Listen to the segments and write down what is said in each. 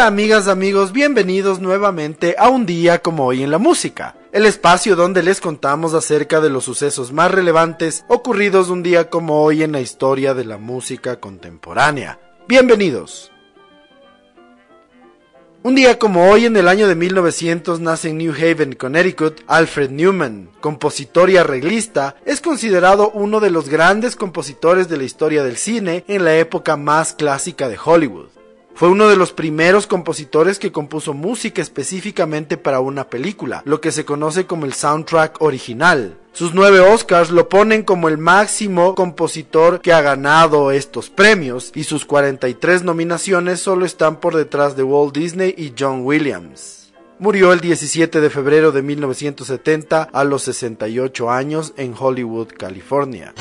Hola amigas, amigos, bienvenidos nuevamente a un día como hoy en la música, el espacio donde les contamos acerca de los sucesos más relevantes ocurridos un día como hoy en la historia de la música contemporánea. Bienvenidos. Un día como hoy en el año de 1900 nace en New Haven, Connecticut, Alfred Newman, compositor y arreglista, es considerado uno de los grandes compositores de la historia del cine en la época más clásica de Hollywood. Fue uno de los primeros compositores que compuso música específicamente para una película, lo que se conoce como el soundtrack original. Sus nueve Oscars lo ponen como el máximo compositor que ha ganado estos premios y sus 43 nominaciones solo están por detrás de Walt Disney y John Williams. Murió el 17 de febrero de 1970 a los 68 años en Hollywood, California.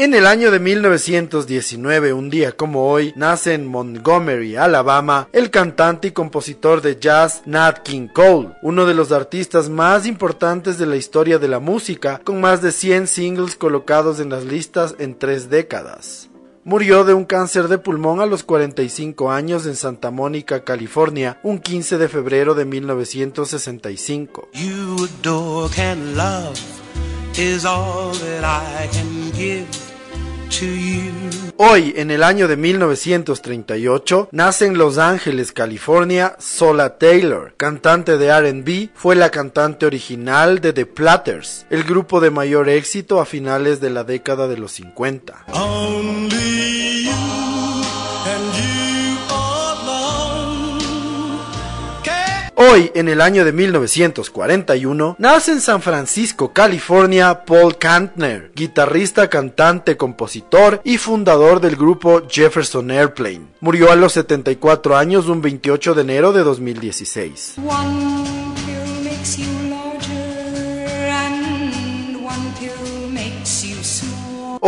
En el año de 1919, un día como hoy, nace en Montgomery, Alabama, el cantante y compositor de jazz Nat King Cole, uno de los artistas más importantes de la historia de la música, con más de 100 singles colocados en las listas en tres décadas. Murió de un cáncer de pulmón a los 45 años en Santa Mónica, California, un 15 de febrero de 1965. Hoy, en el año de 1938, nace en Los Ángeles, California, Sola Taylor, cantante de RB, fue la cantante original de The Platters, el grupo de mayor éxito a finales de la década de los 50. Hoy, en el año de 1941, nace en San Francisco, California, Paul Kantner, guitarrista, cantante, compositor y fundador del grupo Jefferson Airplane. Murió a los 74 años un 28 de enero de 2016.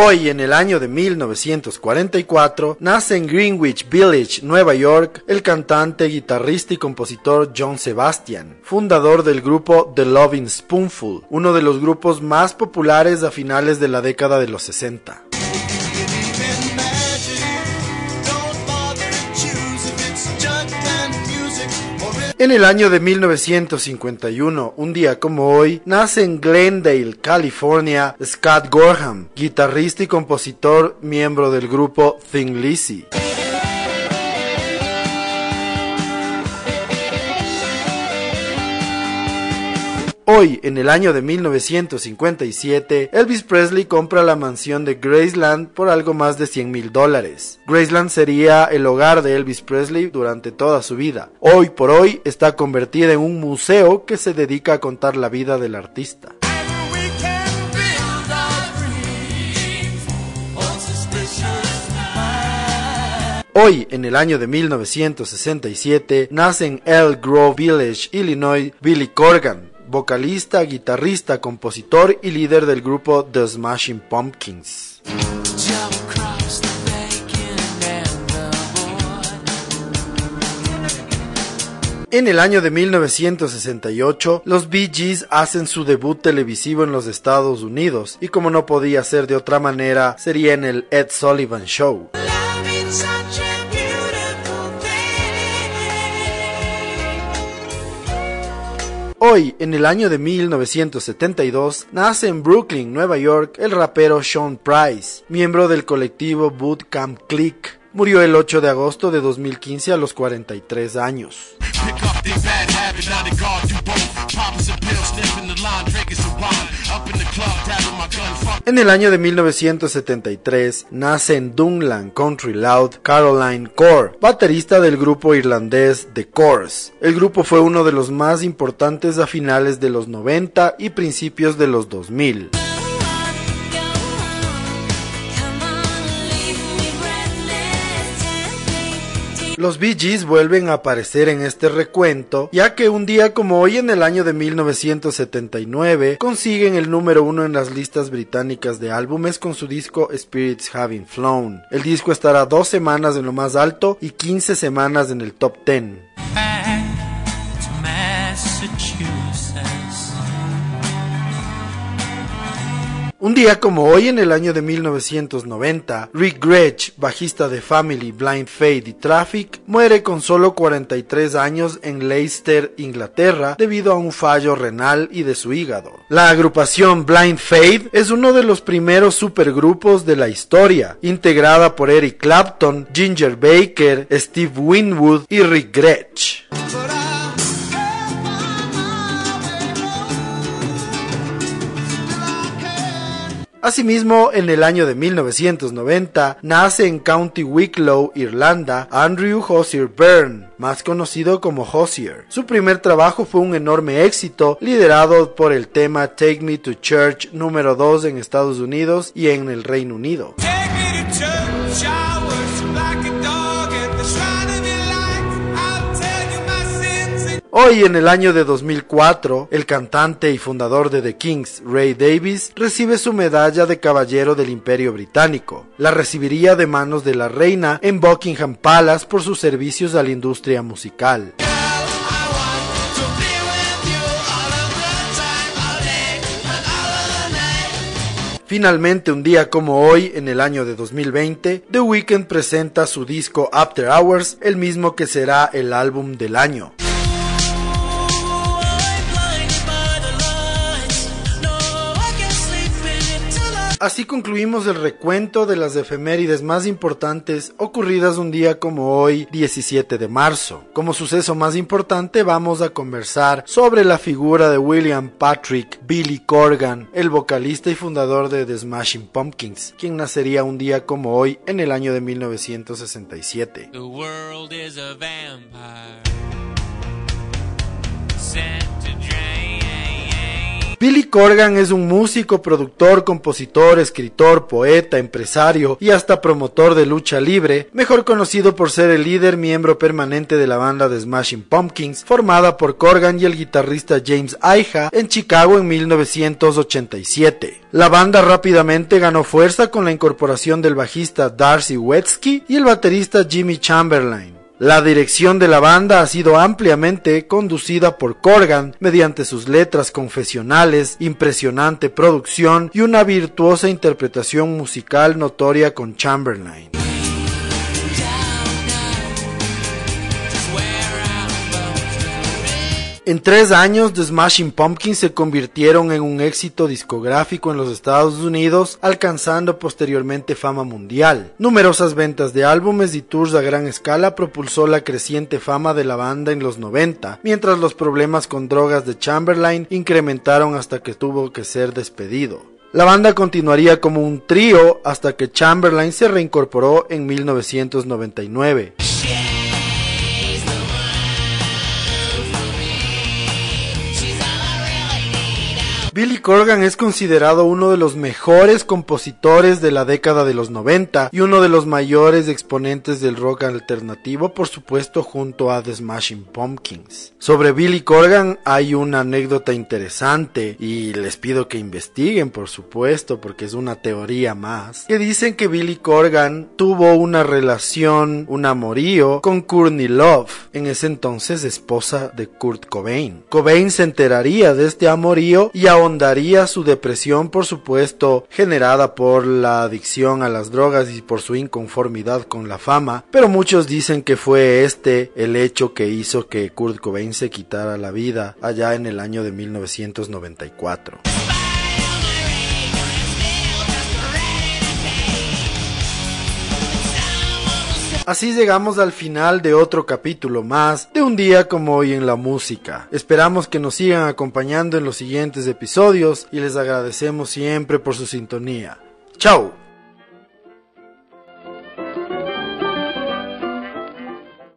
Hoy, en el año de 1944, nace en Greenwich Village, Nueva York, el cantante, guitarrista y compositor John Sebastian, fundador del grupo The Loving Spoonful, uno de los grupos más populares a finales de la década de los 60. En el año de 1951, un día como hoy, nace en Glendale, California, Scott Gorham, guitarrista y compositor, miembro del grupo Thin Lizzy. Hoy, en el año de 1957, Elvis Presley compra la mansión de Graceland por algo más de 100 mil dólares. Graceland sería el hogar de Elvis Presley durante toda su vida. Hoy por hoy está convertida en un museo que se dedica a contar la vida del artista. Hoy, en el año de 1967, nace en Elk Grove Village, Illinois, Billy Corgan, vocalista, guitarrista, compositor y líder del grupo The Smashing Pumpkins. En el año de 1968, los Bee Gees hacen su debut televisivo en los Estados Unidos y como no podía ser de otra manera, sería en el Ed Sullivan Show. Hoy, en el año de 1972, nace en Brooklyn, Nueva York, el rapero Sean Price, miembro del colectivo Bootcamp Click. Murió el 8 de agosto de 2015 a los 43 años. En el año de 1973 nace en Dunlan Country Loud Caroline Core, baterista del grupo irlandés The Course. El grupo fue uno de los más importantes a finales de los 90 y principios de los 2000. Los Bee Gees vuelven a aparecer en este recuento, ya que un día como hoy en el año de 1979 consiguen el número uno en las listas británicas de álbumes con su disco Spirits Having Flown. El disco estará dos semanas en lo más alto y 15 semanas en el top 10. Un día como hoy en el año de 1990, Rick Gretsch, bajista de Family, Blind Faith y Traffic, muere con solo 43 años en Leicester, Inglaterra, debido a un fallo renal y de su hígado. La agrupación Blind Faith es uno de los primeros supergrupos de la historia, integrada por Eric Clapton, Ginger Baker, Steve Winwood y Rick Gretsch. Asimismo, en el año de 1990, nace en County Wicklow, Irlanda, Andrew Hosier Byrne, más conocido como Hosier. Su primer trabajo fue un enorme éxito, liderado por el tema Take Me to Church número 2 en Estados Unidos y en el Reino Unido. Hoy, en el año de 2004, el cantante y fundador de The Kings, Ray Davis, recibe su medalla de Caballero del Imperio Británico. La recibiría de manos de la reina en Buckingham Palace por sus servicios a la industria musical. Finalmente, un día como hoy, en el año de 2020, The Weeknd presenta su disco After Hours, el mismo que será el álbum del año. Así concluimos el recuento de las efemérides más importantes ocurridas un día como hoy, 17 de marzo. Como suceso más importante vamos a conversar sobre la figura de William Patrick Billy Corgan, el vocalista y fundador de The Smashing Pumpkins, quien nacería un día como hoy en el año de 1967. Billy Corgan es un músico, productor, compositor, escritor, poeta, empresario y hasta promotor de lucha libre, mejor conocido por ser el líder miembro permanente de la banda de Smashing Pumpkins, formada por Corgan y el guitarrista James Iha en Chicago en 1987. La banda rápidamente ganó fuerza con la incorporación del bajista Darcy Wetsky y el baterista Jimmy Chamberlain. La dirección de la banda ha sido ampliamente conducida por Corgan mediante sus letras confesionales, impresionante producción y una virtuosa interpretación musical notoria con Chamberlain. En tres años, The Smashing Pumpkins se convirtieron en un éxito discográfico en los Estados Unidos, alcanzando posteriormente fama mundial. Numerosas ventas de álbumes y tours a gran escala propulsó la creciente fama de la banda en los 90, mientras los problemas con drogas de Chamberlain incrementaron hasta que tuvo que ser despedido. La banda continuaría como un trío hasta que Chamberlain se reincorporó en 1999. Billy Corgan es considerado uno de los mejores compositores de la década de los 90 y uno de los mayores exponentes del rock alternativo, por supuesto junto a The Smashing Pumpkins. Sobre Billy Corgan hay una anécdota interesante y les pido que investiguen, por supuesto, porque es una teoría más, que dicen que Billy Corgan tuvo una relación, un amorío con Courtney Love, en ese entonces esposa de Kurt Cobain. Cobain se enteraría de este amorío y ahondaría su depresión, por supuesto, generada por la adicción a las drogas y por su inconformidad con la fama, pero muchos dicen que fue este el hecho que hizo que Kurt Cobain se quitara la vida allá en el año de 1994. Así llegamos al final de otro capítulo más de un día como hoy en la música. Esperamos que nos sigan acompañando en los siguientes episodios y les agradecemos siempre por su sintonía. ¡Chao!